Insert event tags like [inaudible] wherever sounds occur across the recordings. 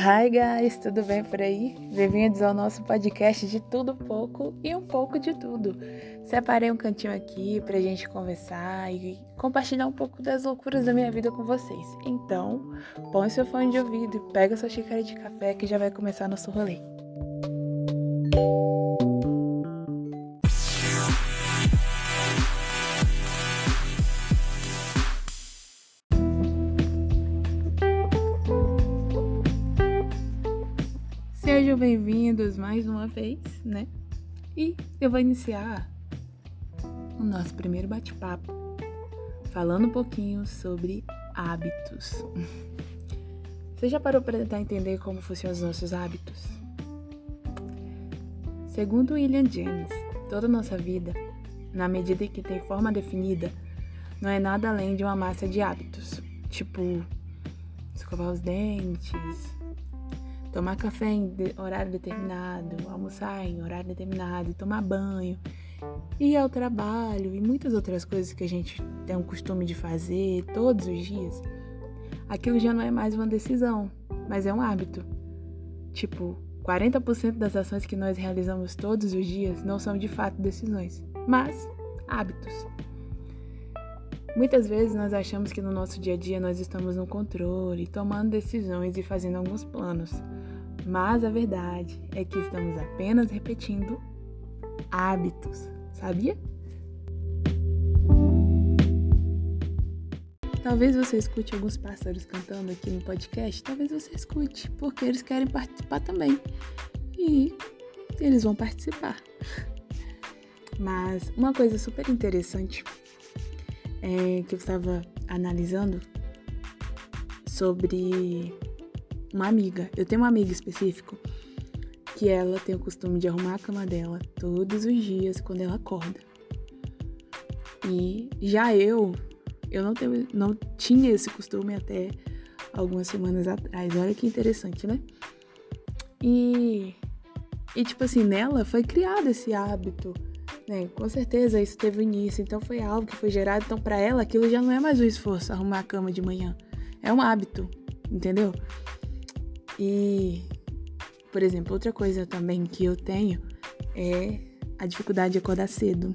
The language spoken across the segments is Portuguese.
Hi guys, tudo bem por aí? Bem-vindos ao nosso podcast de tudo pouco e um pouco de tudo. Separei um cantinho aqui pra gente conversar e compartilhar um pouco das loucuras da minha vida com vocês. Então, põe seu fone de ouvido e pega sua xícara de café que já vai começar nosso rolê. Sejam bem-vindos mais uma vez, né? E eu vou iniciar o nosso primeiro bate-papo falando um pouquinho sobre hábitos. Você já parou para tentar entender como funcionam os nossos hábitos? Segundo William James, toda nossa vida, na medida em que tem forma definida, não é nada além de uma massa de hábitos, tipo escovar os dentes, tomar café em horário determinado, almoçar em horário determinado, tomar banho, ir ao trabalho e muitas outras coisas que a gente tem o costume de fazer todos os dias, aquilo já não é mais uma decisão, mas é um hábito. Tipo, 40% das ações que nós realizamos todos os dias não são de fato decisões, mas hábitos. Muitas vezes nós achamos que no nosso dia a dia nós estamos no controle, tomando decisões e fazendo alguns planos. Mas a verdade é que estamos apenas repetindo hábitos, sabia? Talvez você escute alguns pássaros cantando aqui no podcast, talvez você escute, porque eles querem participar também. E eles vão participar. Mas uma coisa super interessante é, que eu estava analisando sobre uma amiga. Eu tenho uma amiga específico que ela tem o costume de arrumar a cama dela todos os dias quando ela acorda. E já eu, eu não, tenho, não tinha esse costume até algumas semanas atrás. Olha que interessante, né? E, e tipo assim, nela foi criado esse hábito, né? Com certeza isso teve início, então foi algo que foi gerado. Então, para ela, aquilo já não é mais um esforço arrumar a cama de manhã. É um hábito, entendeu? E, por exemplo, outra coisa também que eu tenho é a dificuldade de acordar cedo.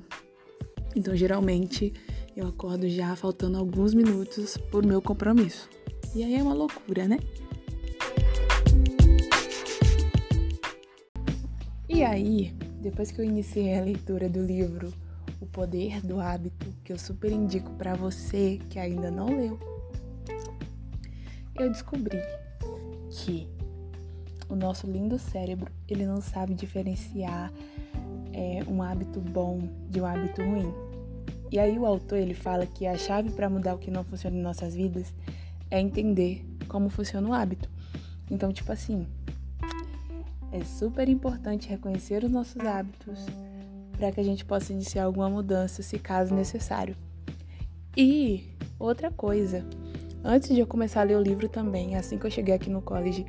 Então, geralmente, eu acordo já faltando alguns minutos por meu compromisso. E aí é uma loucura, né? E aí, depois que eu iniciei a leitura do livro O Poder do Hábito, que eu super indico para você que ainda não leu, eu descobri que o nosso lindo cérebro ele não sabe diferenciar é, um hábito bom de um hábito ruim. E aí o autor ele fala que a chave para mudar o que não funciona em nossas vidas é entender como funciona o hábito. Então, tipo assim, é super importante reconhecer os nossos hábitos para que a gente possa iniciar alguma mudança se caso necessário. E outra coisa, Antes de eu começar a ler o livro também, assim que eu cheguei aqui no college,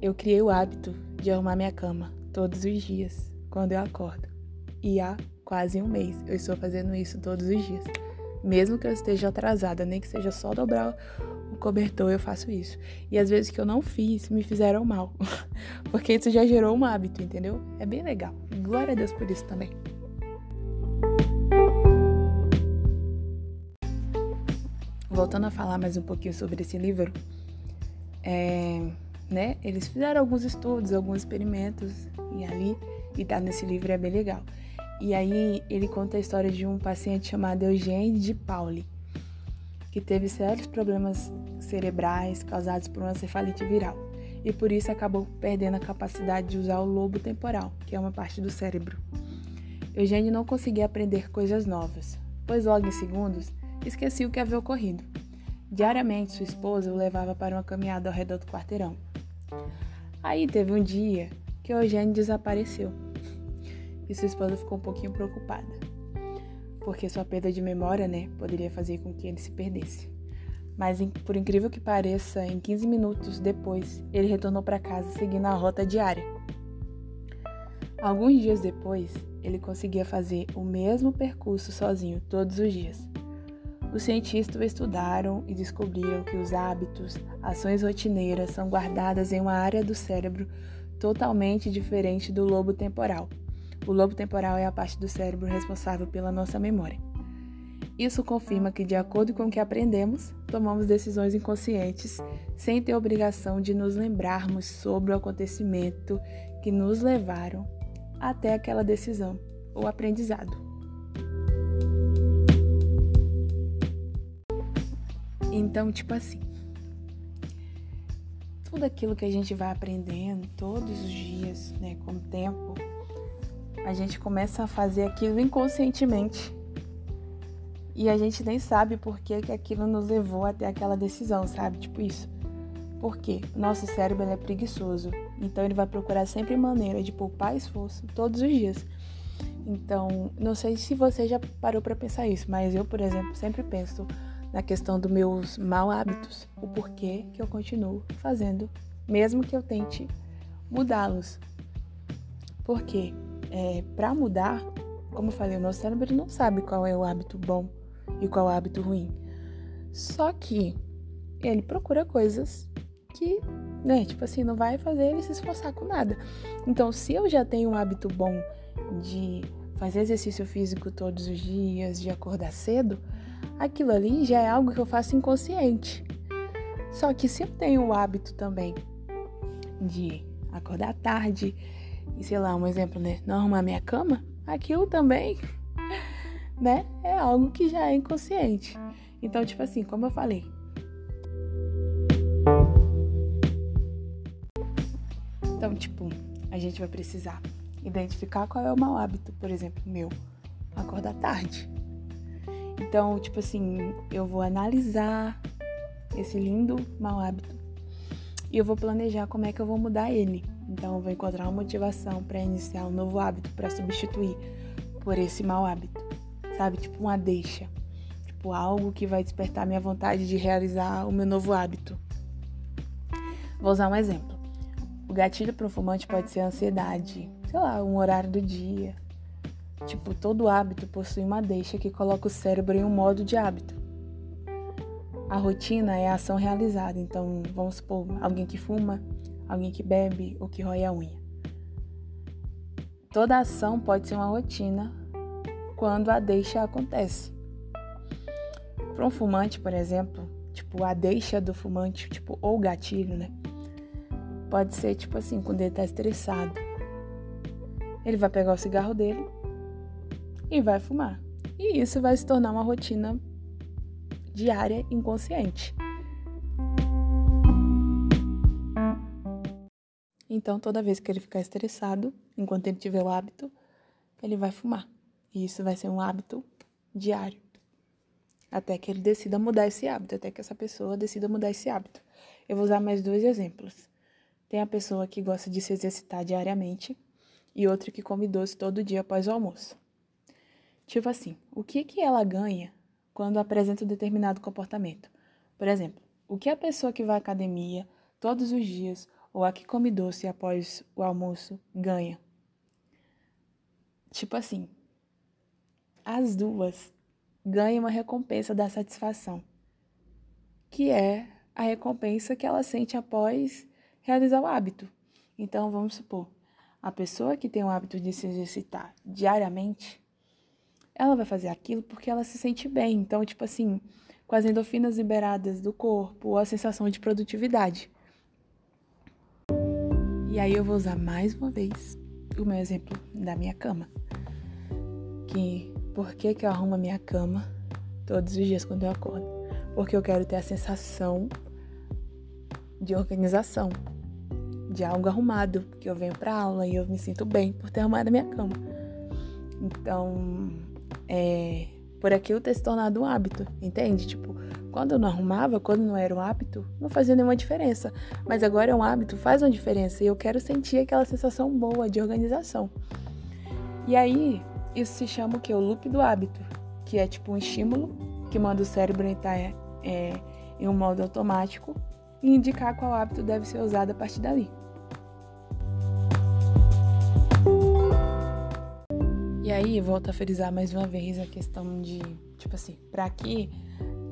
eu criei o hábito de arrumar minha cama todos os dias, quando eu acordo. E há quase um mês eu estou fazendo isso todos os dias. Mesmo que eu esteja atrasada, nem que seja só dobrar o cobertor, eu faço isso. E às vezes que eu não fiz, me fizeram mal. [laughs] Porque isso já gerou um hábito, entendeu? É bem legal. Glória a Deus por isso também. voltando a falar mais um pouquinho sobre esse livro, é, né, eles fizeram alguns estudos, alguns experimentos, e ali, e tá nesse livro é bem legal. E aí ele conta a história de um paciente chamado Eugênio de Pauli, que teve sérios problemas cerebrais causados por uma cefalite viral, e por isso acabou perdendo a capacidade de usar o lobo temporal, que é uma parte do cérebro. Eugênio não conseguia aprender coisas novas, pois logo em segundos esquecia o que havia ocorrido. Diariamente, sua esposa o levava para uma caminhada ao redor do quarteirão. Aí teve um dia que Eugênio desapareceu e sua esposa ficou um pouquinho preocupada, porque sua perda de memória, né, poderia fazer com que ele se perdesse. Mas, por incrível que pareça, em 15 minutos depois, ele retornou para casa seguindo a rota diária. Alguns dias depois, ele conseguia fazer o mesmo percurso sozinho todos os dias. Os cientistas estudaram e descobriram que os hábitos, ações rotineiras são guardadas em uma área do cérebro totalmente diferente do lobo temporal. O lobo temporal é a parte do cérebro responsável pela nossa memória. Isso confirma que, de acordo com o que aprendemos, tomamos decisões inconscientes sem ter obrigação de nos lembrarmos sobre o acontecimento que nos levaram até aquela decisão ou aprendizado. Então, tipo assim, tudo aquilo que a gente vai aprendendo todos os dias, né, com o tempo, a gente começa a fazer aquilo inconscientemente e a gente nem sabe por que, que aquilo nos levou até aquela decisão, sabe? Tipo isso. Por quê? Nosso cérebro é preguiçoso. Então ele vai procurar sempre maneira de poupar esforço todos os dias. Então, não sei se você já parou para pensar isso, mas eu, por exemplo, sempre penso na questão dos meus mal hábitos, o porquê que eu continuo fazendo, mesmo que eu tente mudá-los. Porque é, para mudar, como eu falei, o nosso cérebro não sabe qual é o hábito bom e qual hábito ruim. Só que ele procura coisas que, né, tipo assim, não vai fazer ele se esforçar com nada. Então, se eu já tenho um hábito bom de fazer exercício físico todos os dias, de acordar cedo, aquilo ali já é algo que eu faço inconsciente. Só que se eu tenho o hábito também de acordar tarde, e sei lá, um exemplo, né, não arrumar minha cama, aquilo também [laughs] né? É algo que já é inconsciente. Então, tipo assim, como eu falei. Então, tipo, a gente vai precisar identificar qual é o mau hábito, por exemplo, meu, acordar tarde. Então, tipo assim, eu vou analisar esse lindo mau hábito e eu vou planejar como é que eu vou mudar ele. Então, eu vou encontrar uma motivação para iniciar um novo hábito para substituir por esse mau hábito sabe? Tipo uma deixa. Tipo algo que vai despertar minha vontade de realizar o meu novo hábito. Vou usar um exemplo. O gatilho para um fumante pode ser a ansiedade, sei lá, um horário do dia. Tipo, todo hábito possui uma deixa que coloca o cérebro em um modo de hábito. A rotina é a ação realizada, então vamos supor alguém que fuma, alguém que bebe ou que rói a unha. Toda ação pode ser uma rotina quando a deixa acontece. Para um fumante, por exemplo, tipo a deixa do fumante, tipo ou gatilho, né? Pode ser tipo assim, quando ele tá estressado. Ele vai pegar o cigarro dele e vai fumar. E isso vai se tornar uma rotina diária inconsciente. Então, toda vez que ele ficar estressado, enquanto ele tiver o hábito, ele vai fumar. E isso vai ser um hábito diário. Até que ele decida mudar esse hábito, até que essa pessoa decida mudar esse hábito. Eu vou usar mais dois exemplos. Tem a pessoa que gosta de se exercitar diariamente e outra que come doce todo dia após o almoço. Tipo assim, o que, que ela ganha quando apresenta um determinado comportamento? Por exemplo, o que a pessoa que vai à academia todos os dias ou a que come doce após o almoço ganha? Tipo assim, as duas ganham uma recompensa da satisfação, que é a recompensa que ela sente após realizar o hábito. Então, vamos supor, a pessoa que tem o hábito de se exercitar diariamente, ela vai fazer aquilo porque ela se sente bem. Então, tipo assim, com as endorfinas liberadas do corpo, a sensação de produtividade. E aí eu vou usar mais uma vez o meu exemplo da minha cama. Que por que, que eu arrumo a minha cama todos os dias quando eu acordo? Porque eu quero ter a sensação de organização, de algo arrumado, que eu venho para aula e eu me sinto bem por ter arrumado a minha cama. Então, é, por aquilo ter se tornado um hábito, entende? Tipo, quando eu não arrumava, quando não era um hábito, não fazia nenhuma diferença. Mas agora é um hábito, faz uma diferença e eu quero sentir aquela sensação boa de organização. E aí, isso se chama o que? O loop do hábito, que é tipo um estímulo que manda o cérebro entrar é, em um modo automático e indicar qual hábito deve ser usado a partir dali. Aí, volto a frisar mais uma vez a questão de, tipo assim, para que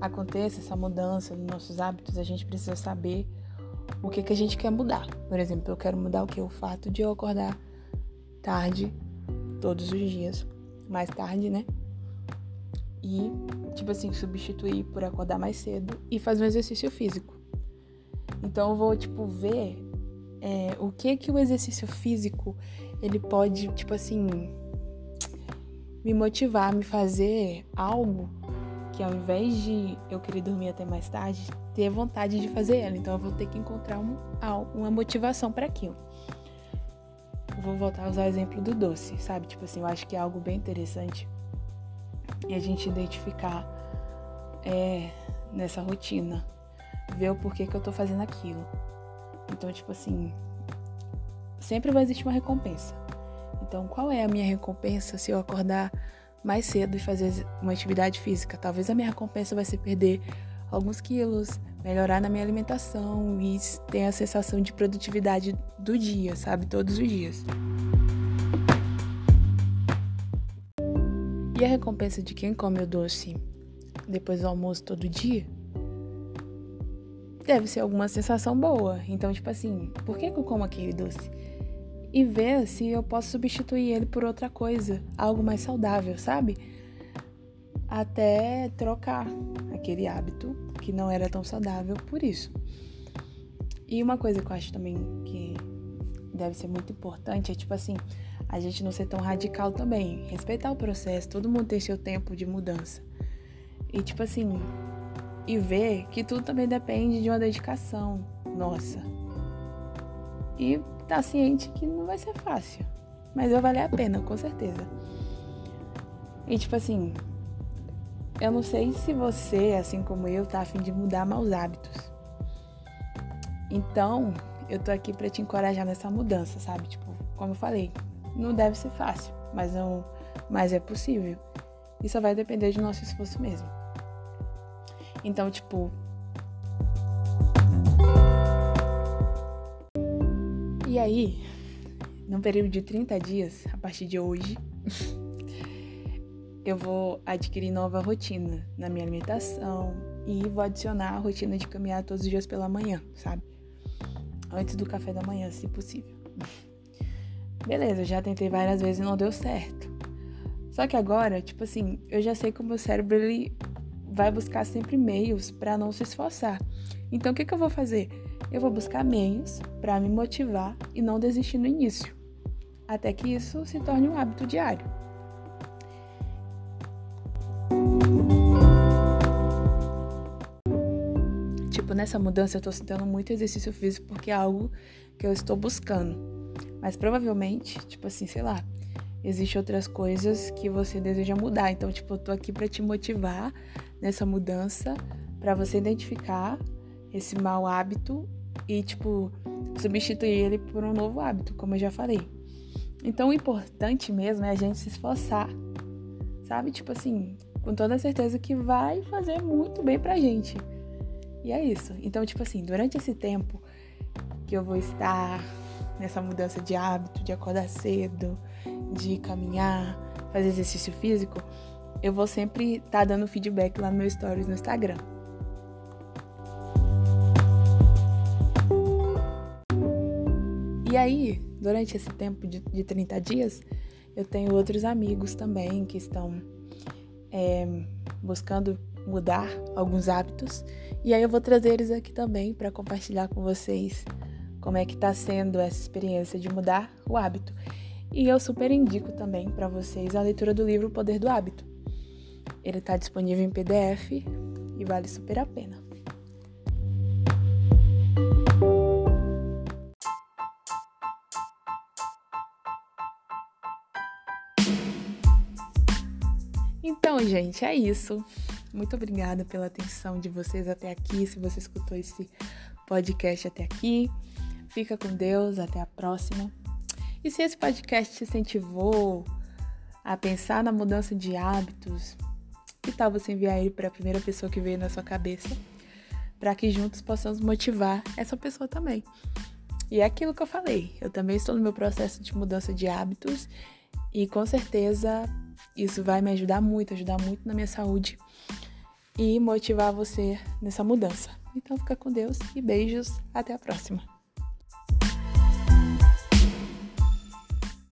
aconteça essa mudança nos nossos hábitos, a gente precisa saber o que, que a gente quer mudar. Por exemplo, eu quero mudar o que? O fato de eu acordar tarde todos os dias, mais tarde, né? E, tipo assim, substituir por acordar mais cedo e fazer um exercício físico. Então eu vou, tipo, ver é, o que que o exercício físico ele pode, tipo assim, me motivar, me fazer algo que ao invés de eu querer dormir até mais tarde, ter vontade de fazer ela. Então eu vou ter que encontrar um, uma motivação para aquilo. Eu vou voltar a usar o exemplo do doce, sabe? Tipo assim, eu acho que é algo bem interessante e a gente identificar é, nessa rotina, ver o porquê que eu tô fazendo aquilo. Então, tipo assim, sempre vai existir uma recompensa. Então, qual é a minha recompensa se eu acordar mais cedo e fazer uma atividade física? Talvez a minha recompensa vai ser perder alguns quilos, melhorar na minha alimentação e ter a sensação de produtividade do dia, sabe? Todos os dias. E a recompensa de quem come o doce depois do almoço todo dia? Deve ser alguma sensação boa. Então, tipo assim, por que, que eu como aquele doce? E ver se eu posso substituir ele por outra coisa, algo mais saudável, sabe? Até trocar aquele hábito que não era tão saudável por isso. E uma coisa que eu acho também que deve ser muito importante é tipo assim, a gente não ser tão radical também. Respeitar o processo, todo mundo tem seu tempo de mudança. E tipo assim, e ver que tudo também depende de uma dedicação nossa. E tá ciente que não vai ser fácil, mas vai valer a pena, com certeza. E tipo assim, eu não sei se você, assim como eu, tá afim de mudar maus hábitos. Então, eu tô aqui para te encorajar nessa mudança, sabe? Tipo, como eu falei, não deve ser fácil, mas, não, mas é possível. E só vai depender do nosso esforço mesmo. Então, tipo. Aí, num período de 30 dias, a partir de hoje, [laughs] eu vou adquirir nova rotina na minha alimentação e vou adicionar a rotina de caminhar todos os dias pela manhã, sabe? Antes do café da manhã, se possível. [laughs] Beleza, já tentei várias vezes e não deu certo. Só que agora, tipo assim, eu já sei que o meu cérebro ele vai buscar sempre meios para não se esforçar. Então o que, que eu vou fazer? Eu vou buscar meios para me motivar e não desistir no início, até que isso se torne um hábito diário. Tipo, nessa mudança eu tô citando muito exercício físico porque é algo que eu estou buscando. Mas provavelmente, tipo assim, sei lá, existem outras coisas que você deseja mudar. Então, tipo, eu tô aqui para te motivar nessa mudança, para você identificar esse mau hábito e, tipo, substituir ele por um novo hábito, como eu já falei. Então, o importante mesmo é a gente se esforçar, sabe? Tipo assim, com toda certeza que vai fazer muito bem pra gente. E é isso. Então, tipo assim, durante esse tempo que eu vou estar nessa mudança de hábito, de acordar cedo, de caminhar, fazer exercício físico, eu vou sempre estar tá dando feedback lá no meu stories no Instagram. E aí, durante esse tempo de, de 30 dias, eu tenho outros amigos também que estão é, buscando mudar alguns hábitos. E aí eu vou trazer eles aqui também para compartilhar com vocês como é que está sendo essa experiência de mudar o hábito. E eu super indico também para vocês a leitura do livro O Poder do Hábito. Ele está disponível em PDF e vale super a pena. Então, gente, é isso. Muito obrigada pela atenção de vocês até aqui. Se você escutou esse podcast até aqui, Fica com Deus, até a próxima. E se esse podcast te incentivou a pensar na mudança de hábitos, que tal você enviar ele para a primeira pessoa que veio na sua cabeça, para que juntos possamos motivar essa pessoa também. E é aquilo que eu falei, eu também estou no meu processo de mudança de hábitos E com certeza isso vai me ajudar muito, ajudar muito na minha saúde e motivar você nessa mudança. Então fica com Deus e beijos, até a próxima.